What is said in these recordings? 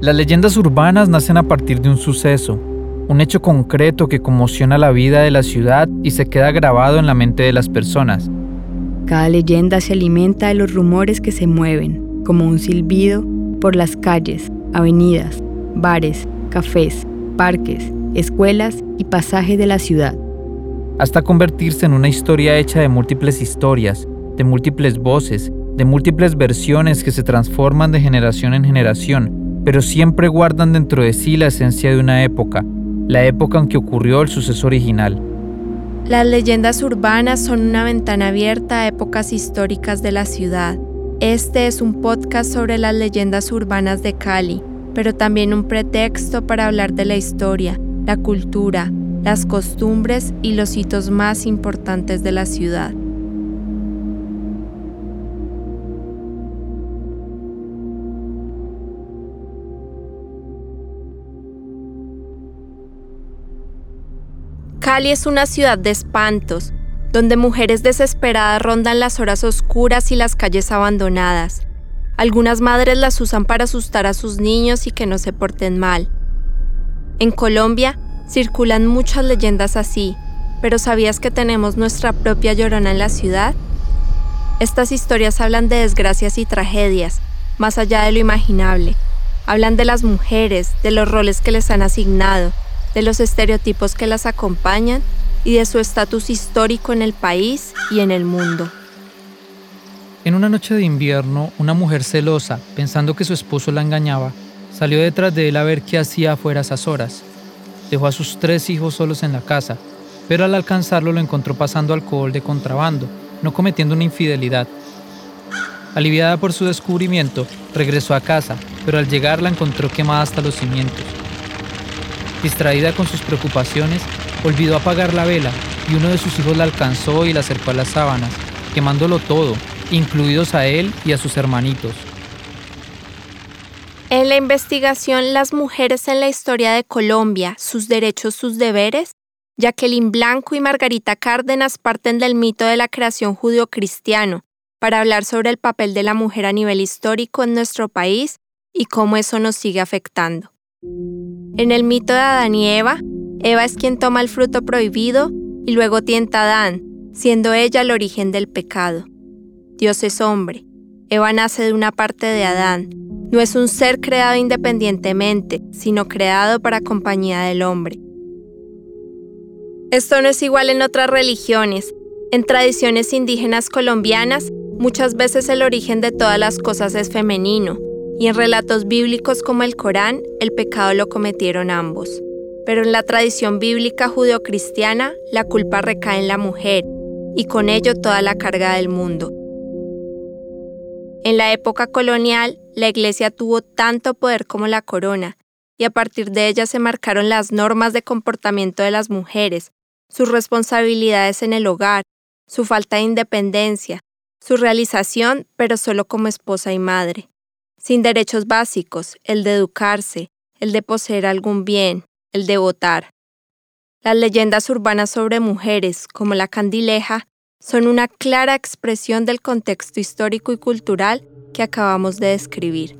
Las leyendas urbanas nacen a partir de un suceso, un hecho concreto que conmociona la vida de la ciudad y se queda grabado en la mente de las personas. Cada leyenda se alimenta de los rumores que se mueven, como un silbido, por las calles, avenidas, bares, cafés, parques, escuelas y pasajes de la ciudad. Hasta convertirse en una historia hecha de múltiples historias, de múltiples voces, de múltiples versiones que se transforman de generación en generación, pero siempre guardan dentro de sí la esencia de una época, la época en que ocurrió el suceso original. Las leyendas urbanas son una ventana abierta a épocas históricas de la ciudad. Este es un podcast sobre las leyendas urbanas de Cali, pero también un pretexto para hablar de la historia, la cultura, las costumbres y los hitos más importantes de la ciudad. Cali es una ciudad de espantos, donde mujeres desesperadas rondan las horas oscuras y las calles abandonadas. Algunas madres las usan para asustar a sus niños y que no se porten mal. En Colombia circulan muchas leyendas así, pero ¿sabías que tenemos nuestra propia llorona en la ciudad? Estas historias hablan de desgracias y tragedias, más allá de lo imaginable. Hablan de las mujeres, de los roles que les han asignado, de los estereotipos que las acompañan y de su estatus histórico en el país y en el mundo. En una noche de invierno, una mujer celosa, pensando que su esposo la engañaba, salió detrás de él a ver qué hacía afuera a esas horas. Dejó a sus tres hijos solos en la casa, pero al alcanzarlo lo encontró pasando alcohol de contrabando, no cometiendo una infidelidad. Aliviada por su descubrimiento, regresó a casa, pero al llegar la encontró quemada hasta los cimientos. Distraída con sus preocupaciones, olvidó apagar la vela y uno de sus hijos la alcanzó y la acercó a las sábanas, quemándolo todo, incluidos a él y a sus hermanitos. En la investigación Las mujeres en la historia de Colombia, sus derechos, sus deberes, Jacqueline Blanco y Margarita Cárdenas parten del mito de la creación judío-cristiano para hablar sobre el papel de la mujer a nivel histórico en nuestro país y cómo eso nos sigue afectando. En el mito de Adán y Eva, Eva es quien toma el fruto prohibido y luego tienta a Adán, siendo ella el origen del pecado. Dios es hombre. Eva nace de una parte de Adán. No es un ser creado independientemente, sino creado para compañía del hombre. Esto no es igual en otras religiones. En tradiciones indígenas colombianas, muchas veces el origen de todas las cosas es femenino, y en relatos bíblicos como el Corán, el pecado lo cometieron ambos. Pero en la tradición bíblica judeocristiana, la culpa recae en la mujer, y con ello toda la carga del mundo. En la época colonial, la Iglesia tuvo tanto poder como la corona, y a partir de ella se marcaron las normas de comportamiento de las mujeres, sus responsabilidades en el hogar, su falta de independencia, su realización, pero solo como esposa y madre sin derechos básicos, el de educarse, el de poseer algún bien, el de votar. Las leyendas urbanas sobre mujeres, como la candileja, son una clara expresión del contexto histórico y cultural que acabamos de describir.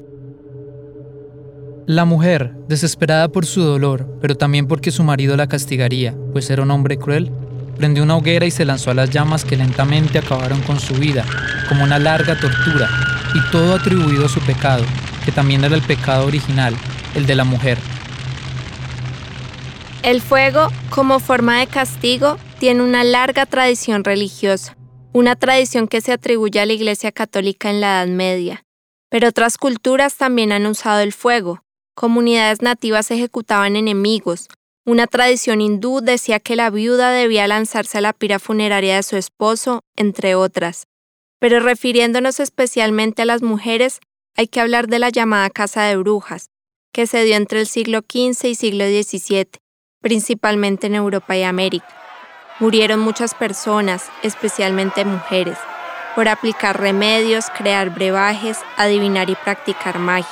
La mujer, desesperada por su dolor, pero también porque su marido la castigaría, pues era un hombre cruel, prendió una hoguera y se lanzó a las llamas que lentamente acabaron con su vida, como una larga tortura, y todo atribuido a su pecado, que también era el pecado original, el de la mujer. El fuego, como forma de castigo, tiene una larga tradición religiosa, una tradición que se atribuye a la Iglesia Católica en la Edad Media. Pero otras culturas también han usado el fuego. Comunidades nativas ejecutaban enemigos. Una tradición hindú decía que la viuda debía lanzarse a la pira funeraria de su esposo, entre otras. Pero refiriéndonos especialmente a las mujeres, hay que hablar de la llamada Casa de Brujas, que se dio entre el siglo XV y siglo XVII, principalmente en Europa y América. Murieron muchas personas, especialmente mujeres, por aplicar remedios, crear brebajes, adivinar y practicar magia,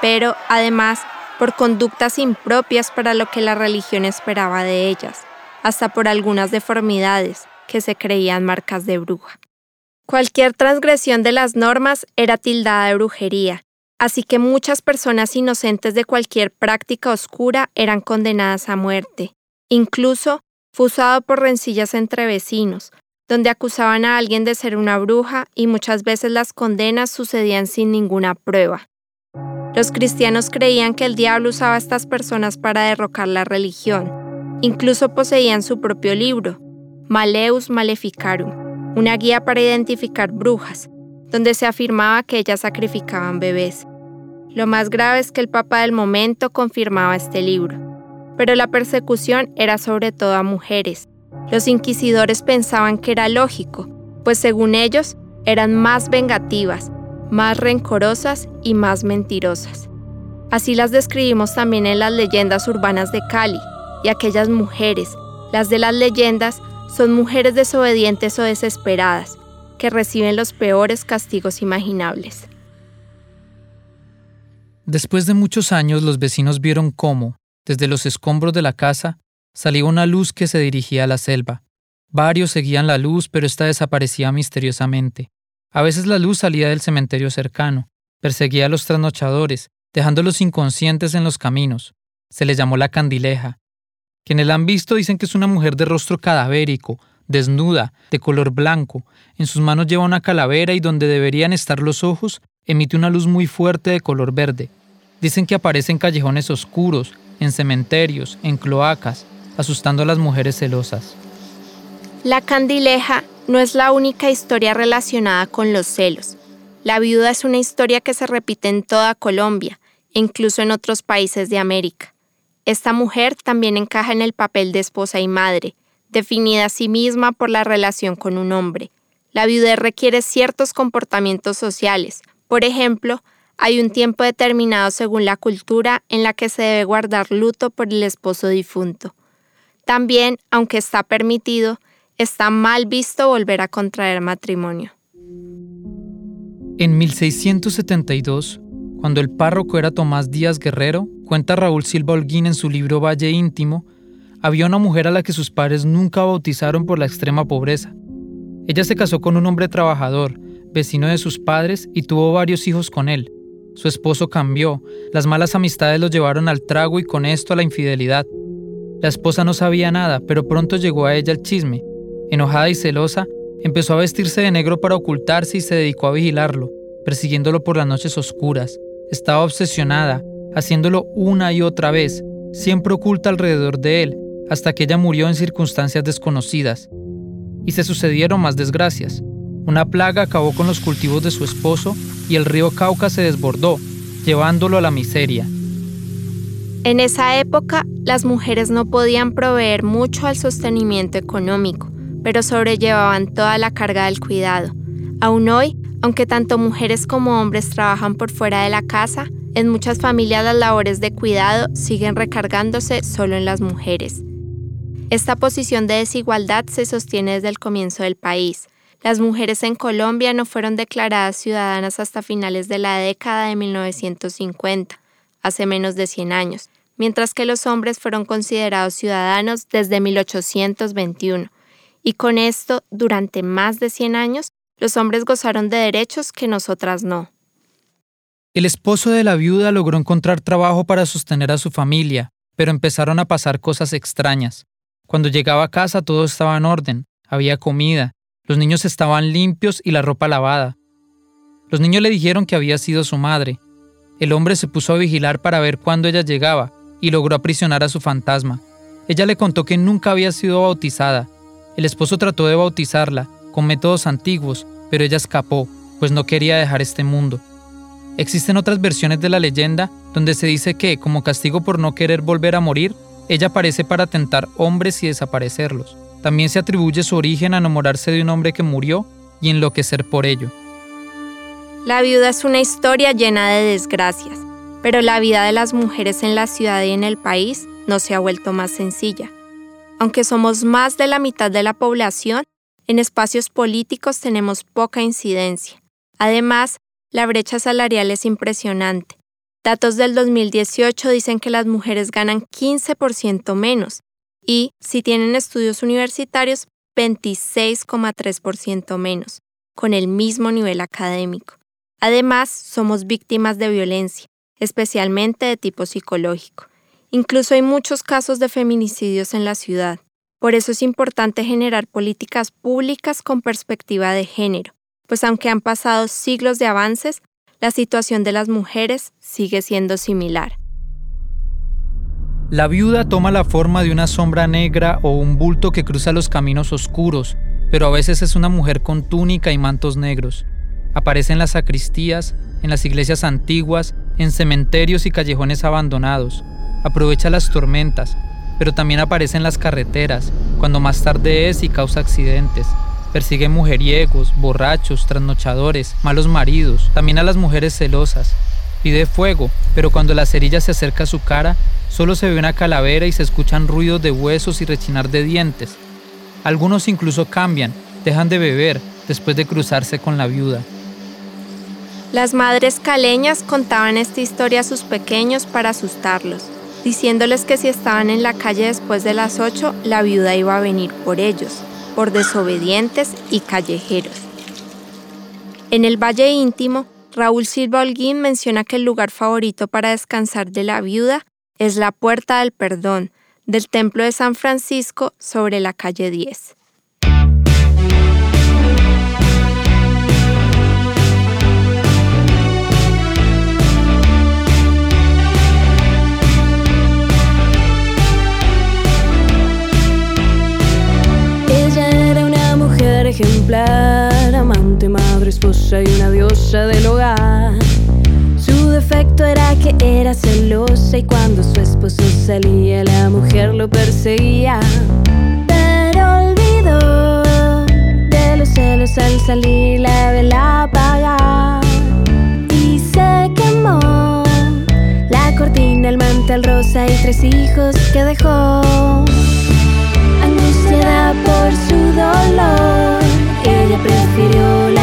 pero además por conductas impropias para lo que la religión esperaba de ellas, hasta por algunas deformidades que se creían marcas de bruja. Cualquier transgresión de las normas era tildada de brujería, Así que muchas personas inocentes de cualquier práctica oscura eran condenadas a muerte. Incluso fue usado por rencillas entre vecinos, donde acusaban a alguien de ser una bruja y muchas veces las condenas sucedían sin ninguna prueba. Los cristianos creían que el diablo usaba a estas personas para derrocar la religión. Incluso poseían su propio libro, Maleus Maleficarum, una guía para identificar brujas, donde se afirmaba que ellas sacrificaban bebés. Lo más grave es que el Papa del momento confirmaba este libro, pero la persecución era sobre todo a mujeres. Los inquisidores pensaban que era lógico, pues según ellos eran más vengativas, más rencorosas y más mentirosas. Así las describimos también en las leyendas urbanas de Cali, y aquellas mujeres, las de las leyendas, son mujeres desobedientes o desesperadas, que reciben los peores castigos imaginables. Después de muchos años los vecinos vieron cómo, desde los escombros de la casa, salía una luz que se dirigía a la selva. Varios seguían la luz, pero ésta desaparecía misteriosamente. A veces la luz salía del cementerio cercano, perseguía a los trasnochadores, dejándolos inconscientes en los caminos. Se le llamó la candileja. Quienes la han visto dicen que es una mujer de rostro cadavérico, desnuda, de color blanco, en sus manos lleva una calavera y donde deberían estar los ojos, emite una luz muy fuerte de color verde. Dicen que aparece en callejones oscuros, en cementerios, en cloacas, asustando a las mujeres celosas. La candileja no es la única historia relacionada con los celos. La viuda es una historia que se repite en toda Colombia e incluso en otros países de América. Esta mujer también encaja en el papel de esposa y madre, definida a sí misma por la relación con un hombre. La viudez requiere ciertos comportamientos sociales. Por ejemplo, hay un tiempo determinado según la cultura en la que se debe guardar luto por el esposo difunto. También, aunque está permitido, está mal visto volver a contraer matrimonio. En 1672, cuando el párroco era Tomás Díaz Guerrero, cuenta Raúl Silva Holguín en su libro Valle Íntimo, había una mujer a la que sus padres nunca bautizaron por la extrema pobreza. Ella se casó con un hombre trabajador, vecino de sus padres, y tuvo varios hijos con él. Su esposo cambió, las malas amistades lo llevaron al trago y con esto a la infidelidad. La esposa no sabía nada, pero pronto llegó a ella el chisme. Enojada y celosa, empezó a vestirse de negro para ocultarse y se dedicó a vigilarlo, persiguiéndolo por las noches oscuras. Estaba obsesionada, haciéndolo una y otra vez, siempre oculta alrededor de él, hasta que ella murió en circunstancias desconocidas. Y se sucedieron más desgracias. Una plaga acabó con los cultivos de su esposo y el río Cauca se desbordó, llevándolo a la miseria. En esa época, las mujeres no podían proveer mucho al sostenimiento económico, pero sobrellevaban toda la carga del cuidado. Aún hoy, aunque tanto mujeres como hombres trabajan por fuera de la casa, en muchas familias las labores de cuidado siguen recargándose solo en las mujeres. Esta posición de desigualdad se sostiene desde el comienzo del país. Las mujeres en Colombia no fueron declaradas ciudadanas hasta finales de la década de 1950, hace menos de 100 años, mientras que los hombres fueron considerados ciudadanos desde 1821. Y con esto, durante más de 100 años, los hombres gozaron de derechos que nosotras no. El esposo de la viuda logró encontrar trabajo para sostener a su familia, pero empezaron a pasar cosas extrañas. Cuando llegaba a casa todo estaba en orden, había comida, los niños estaban limpios y la ropa lavada. Los niños le dijeron que había sido su madre. El hombre se puso a vigilar para ver cuándo ella llegaba y logró aprisionar a su fantasma. Ella le contó que nunca había sido bautizada. El esposo trató de bautizarla, con métodos antiguos, pero ella escapó, pues no quería dejar este mundo. Existen otras versiones de la leyenda donde se dice que, como castigo por no querer volver a morir, ella aparece para tentar hombres y desaparecerlos. También se atribuye su origen a enamorarse de un hombre que murió y enloquecer por ello. La viuda es una historia llena de desgracias, pero la vida de las mujeres en la ciudad y en el país no se ha vuelto más sencilla. Aunque somos más de la mitad de la población, en espacios políticos tenemos poca incidencia. Además, la brecha salarial es impresionante. Datos del 2018 dicen que las mujeres ganan 15% menos y, si tienen estudios universitarios, 26,3% menos, con el mismo nivel académico. Además, somos víctimas de violencia, especialmente de tipo psicológico. Incluso hay muchos casos de feminicidios en la ciudad. Por eso es importante generar políticas públicas con perspectiva de género, pues aunque han pasado siglos de avances, la situación de las mujeres sigue siendo similar. La viuda toma la forma de una sombra negra o un bulto que cruza los caminos oscuros, pero a veces es una mujer con túnica y mantos negros. Aparece en las sacristías, en las iglesias antiguas, en cementerios y callejones abandonados. Aprovecha las tormentas, pero también aparece en las carreteras, cuando más tarde es y causa accidentes. Persigue mujeriegos, borrachos, trasnochadores, malos maridos, también a las mujeres celosas. Pide fuego, pero cuando la cerilla se acerca a su cara, solo se ve una calavera y se escuchan ruidos de huesos y rechinar de dientes. Algunos incluso cambian, dejan de beber después de cruzarse con la viuda. Las madres caleñas contaban esta historia a sus pequeños para asustarlos, diciéndoles que si estaban en la calle después de las 8, la viuda iba a venir por ellos por desobedientes y callejeros. En el Valle Íntimo, Raúl Silva Holguín menciona que el lugar favorito para descansar de la viuda es la Puerta del Perdón del Templo de San Francisco sobre la calle 10. Amante, madre, esposa y una diosa del hogar. Su defecto era que era celosa y cuando su esposo salía la mujer lo perseguía. Pero olvidó de los celos al salir la vela apagada y se quemó la cortina, el mantel rosa y tres hijos que dejó angustiada por su dolor, ella prefirió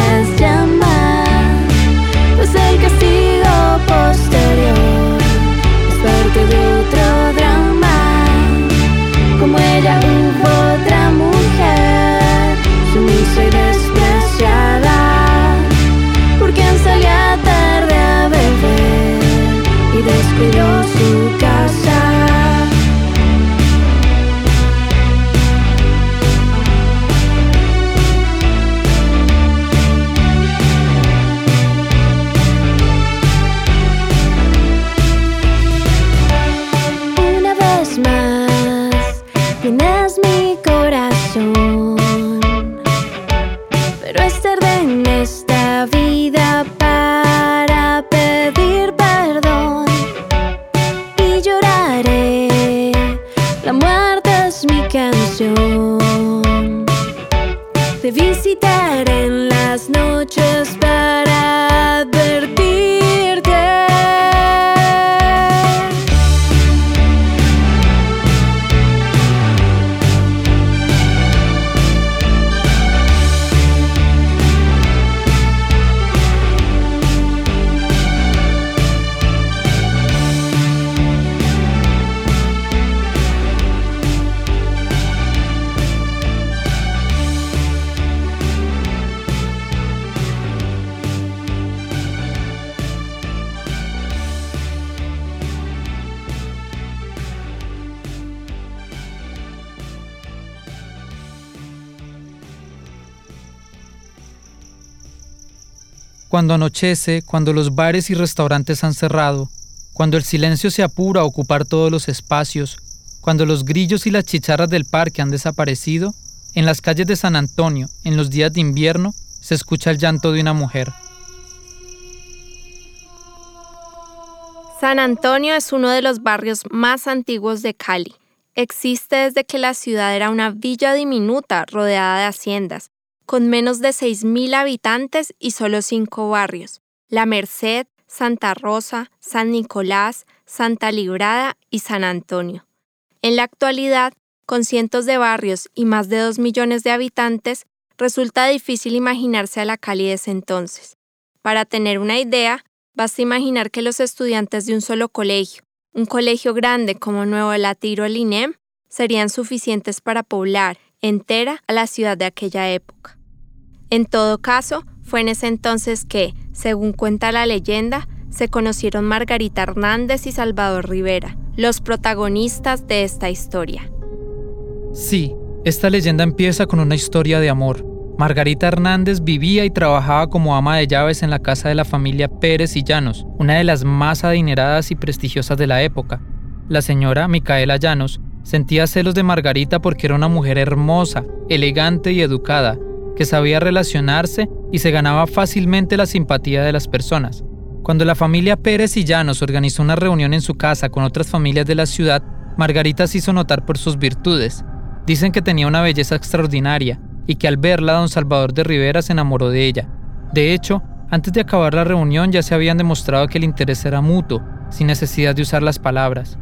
Cuando anochece, cuando los bares y restaurantes han cerrado, cuando el silencio se apura a ocupar todos los espacios, cuando los grillos y las chicharras del parque han desaparecido, en las calles de San Antonio, en los días de invierno, se escucha el llanto de una mujer. San Antonio es uno de los barrios más antiguos de Cali. Existe desde que la ciudad era una villa diminuta rodeada de haciendas, con menos de 6.000 habitantes y solo cinco barrios, La Merced, Santa Rosa, San Nicolás, Santa Librada y San Antonio. En la actualidad, con cientos de barrios y más de 2 millones de habitantes, resulta difícil imaginarse a la Cali de entonces. Para tener una idea, basta imaginar que los estudiantes de un solo colegio, un colegio grande como Nuevo Latiro el INEM, serían suficientes para poblar entera a la ciudad de aquella época. En todo caso, fue en ese entonces que, según cuenta la leyenda, se conocieron Margarita Hernández y Salvador Rivera, los protagonistas de esta historia. Sí, esta leyenda empieza con una historia de amor. Margarita Hernández vivía y trabajaba como ama de llaves en la casa de la familia Pérez y Llanos, una de las más adineradas y prestigiosas de la época. La señora Micaela Llanos sentía celos de Margarita porque era una mujer hermosa, elegante y educada, que sabía relacionarse y se ganaba fácilmente la simpatía de las personas. Cuando la familia Pérez y Llanos organizó una reunión en su casa con otras familias de la ciudad, Margarita se hizo notar por sus virtudes, Dicen que tenía una belleza extraordinaria y que al verla don Salvador de Rivera se enamoró de ella. De hecho, antes de acabar la reunión ya se habían demostrado que el interés era mutuo, sin necesidad de usar las palabras.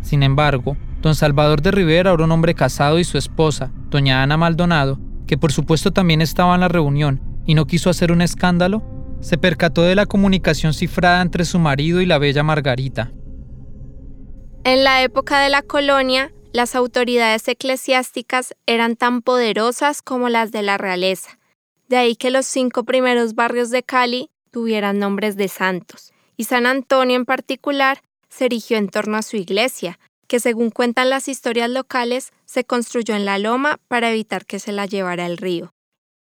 Sin embargo, don Salvador de Rivera era un hombre casado y su esposa, doña Ana Maldonado, que por supuesto también estaba en la reunión y no quiso hacer un escándalo, se percató de la comunicación cifrada entre su marido y la bella Margarita. En la época de la colonia, las autoridades eclesiásticas eran tan poderosas como las de la realeza, de ahí que los cinco primeros barrios de Cali tuvieran nombres de santos, y San Antonio en particular se erigió en torno a su iglesia, que según cuentan las historias locales, se construyó en la loma para evitar que se la llevara el río.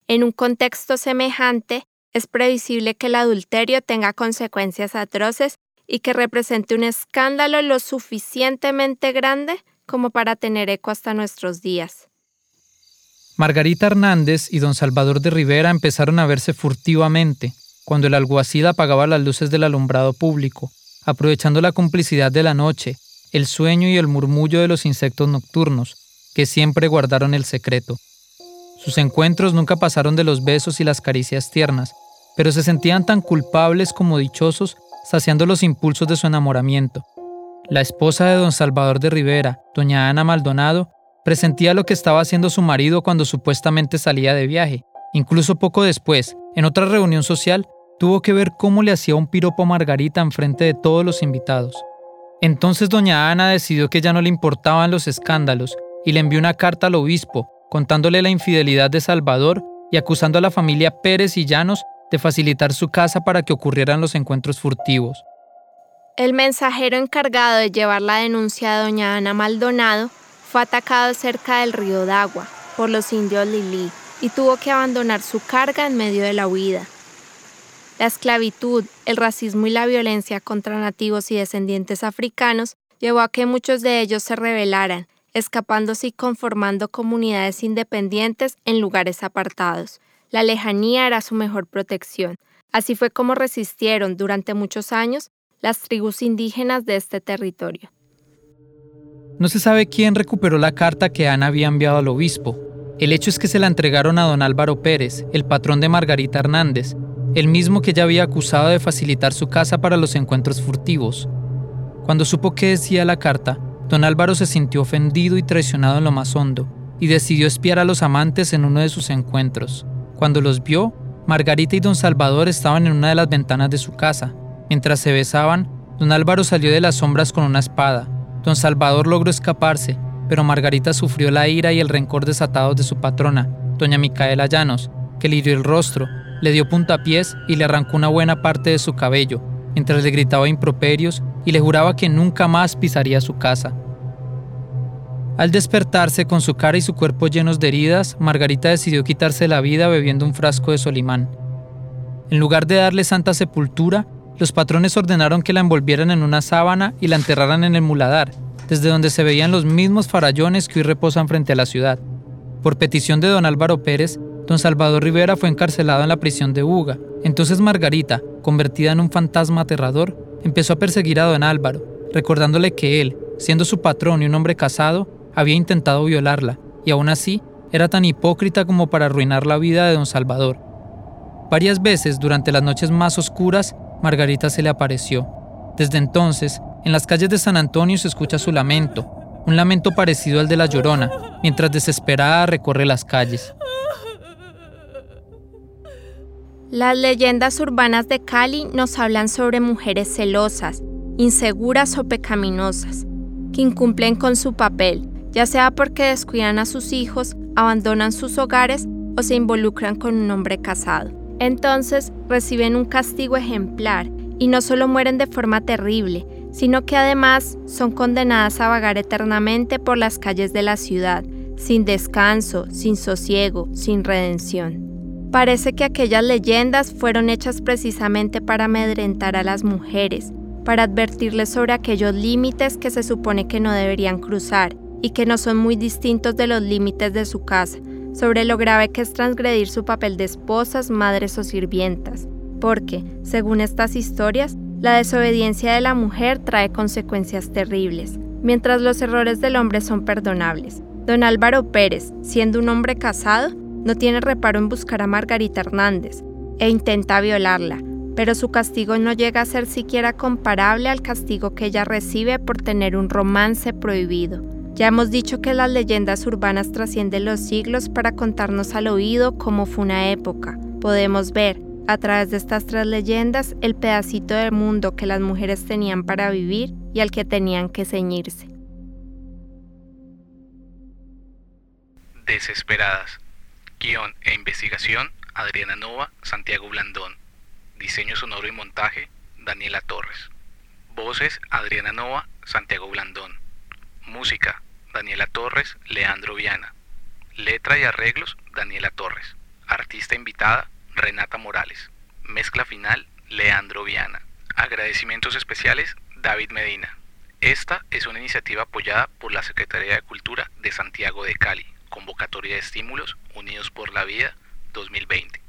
En un contexto semejante, es previsible que el adulterio tenga consecuencias atroces y que represente un escándalo lo suficientemente grande como para tener eco hasta nuestros días. Margarita Hernández y don Salvador de Rivera empezaron a verse furtivamente cuando el alguacil apagaba las luces del alumbrado público, aprovechando la complicidad de la noche, el sueño y el murmullo de los insectos nocturnos, que siempre guardaron el secreto. Sus encuentros nunca pasaron de los besos y las caricias tiernas, pero se sentían tan culpables como dichosos, saciando los impulsos de su enamoramiento. La esposa de don Salvador de Rivera, doña Ana Maldonado, presentía lo que estaba haciendo su marido cuando supuestamente salía de viaje. Incluso poco después, en otra reunión social, tuvo que ver cómo le hacía un piropo a Margarita en frente de todos los invitados. Entonces doña Ana decidió que ya no le importaban los escándalos y le envió una carta al obispo contándole la infidelidad de Salvador y acusando a la familia Pérez y Llanos de facilitar su casa para que ocurrieran los encuentros furtivos. El mensajero encargado de llevar la denuncia a doña Ana Maldonado fue atacado cerca del río Dagua por los indios Lili y tuvo que abandonar su carga en medio de la huida. La esclavitud, el racismo y la violencia contra nativos y descendientes africanos llevó a que muchos de ellos se rebelaran, escapándose y conformando comunidades independientes en lugares apartados. La lejanía era su mejor protección. Así fue como resistieron durante muchos años las tribus indígenas de este territorio. No se sabe quién recuperó la carta que Ana había enviado al obispo. El hecho es que se la entregaron a don Álvaro Pérez, el patrón de Margarita Hernández, el mismo que ya había acusado de facilitar su casa para los encuentros furtivos. Cuando supo qué decía la carta, don Álvaro se sintió ofendido y traicionado en lo más hondo, y decidió espiar a los amantes en uno de sus encuentros. Cuando los vio, Margarita y don Salvador estaban en una de las ventanas de su casa, Mientras se besaban, don Álvaro salió de las sombras con una espada. Don Salvador logró escaparse, pero Margarita sufrió la ira y el rencor desatados de su patrona, doña Micaela Llanos, que le hirió el rostro, le dio puntapiés y le arrancó una buena parte de su cabello, mientras le gritaba improperios y le juraba que nunca más pisaría su casa. Al despertarse con su cara y su cuerpo llenos de heridas, Margarita decidió quitarse la vida bebiendo un frasco de Solimán. En lugar de darle santa sepultura, los patrones ordenaron que la envolvieran en una sábana y la enterraran en el muladar, desde donde se veían los mismos farallones que hoy reposan frente a la ciudad. Por petición de don Álvaro Pérez, don Salvador Rivera fue encarcelado en la prisión de Uga. Entonces Margarita, convertida en un fantasma aterrador, empezó a perseguir a don Álvaro, recordándole que él, siendo su patrón y un hombre casado, había intentado violarla, y aún así era tan hipócrita como para arruinar la vida de don Salvador. Varias veces, durante las noches más oscuras, Margarita se le apareció. Desde entonces, en las calles de San Antonio se escucha su lamento, un lamento parecido al de la llorona, mientras desesperada recorre las calles. Las leyendas urbanas de Cali nos hablan sobre mujeres celosas, inseguras o pecaminosas, que incumplen con su papel, ya sea porque descuidan a sus hijos, abandonan sus hogares o se involucran con un hombre casado. Entonces reciben un castigo ejemplar y no solo mueren de forma terrible, sino que además son condenadas a vagar eternamente por las calles de la ciudad, sin descanso, sin sosiego, sin redención. Parece que aquellas leyendas fueron hechas precisamente para amedrentar a las mujeres, para advertirles sobre aquellos límites que se supone que no deberían cruzar y que no son muy distintos de los límites de su casa, sobre lo grave que es transgredir su papel de esposas, madres o sirvientas, porque, según estas historias, la desobediencia de la mujer trae consecuencias terribles, mientras los errores del hombre son perdonables. Don Álvaro Pérez, siendo un hombre casado, no tiene reparo en buscar a Margarita Hernández e intenta violarla, pero su castigo no llega a ser siquiera comparable al castigo que ella recibe por tener un romance prohibido. Ya hemos dicho que las leyendas urbanas trascienden los siglos para contarnos al oído cómo fue una época. Podemos ver, a través de estas tres leyendas, el pedacito del mundo que las mujeres tenían para vivir y al que tenían que ceñirse. Desesperadas. Guión e investigación, Adriana Nova, Santiago Blandón. Diseño sonoro y montaje, Daniela Torres. Voces, Adriana Nova, Santiago Blandón. Música, Daniela Torres, Leandro Viana. Letra y arreglos, Daniela Torres. Artista invitada, Renata Morales. Mezcla final, Leandro Viana. Agradecimientos especiales, David Medina. Esta es una iniciativa apoyada por la Secretaría de Cultura de Santiago de Cali, convocatoria de estímulos Unidos por la Vida 2020.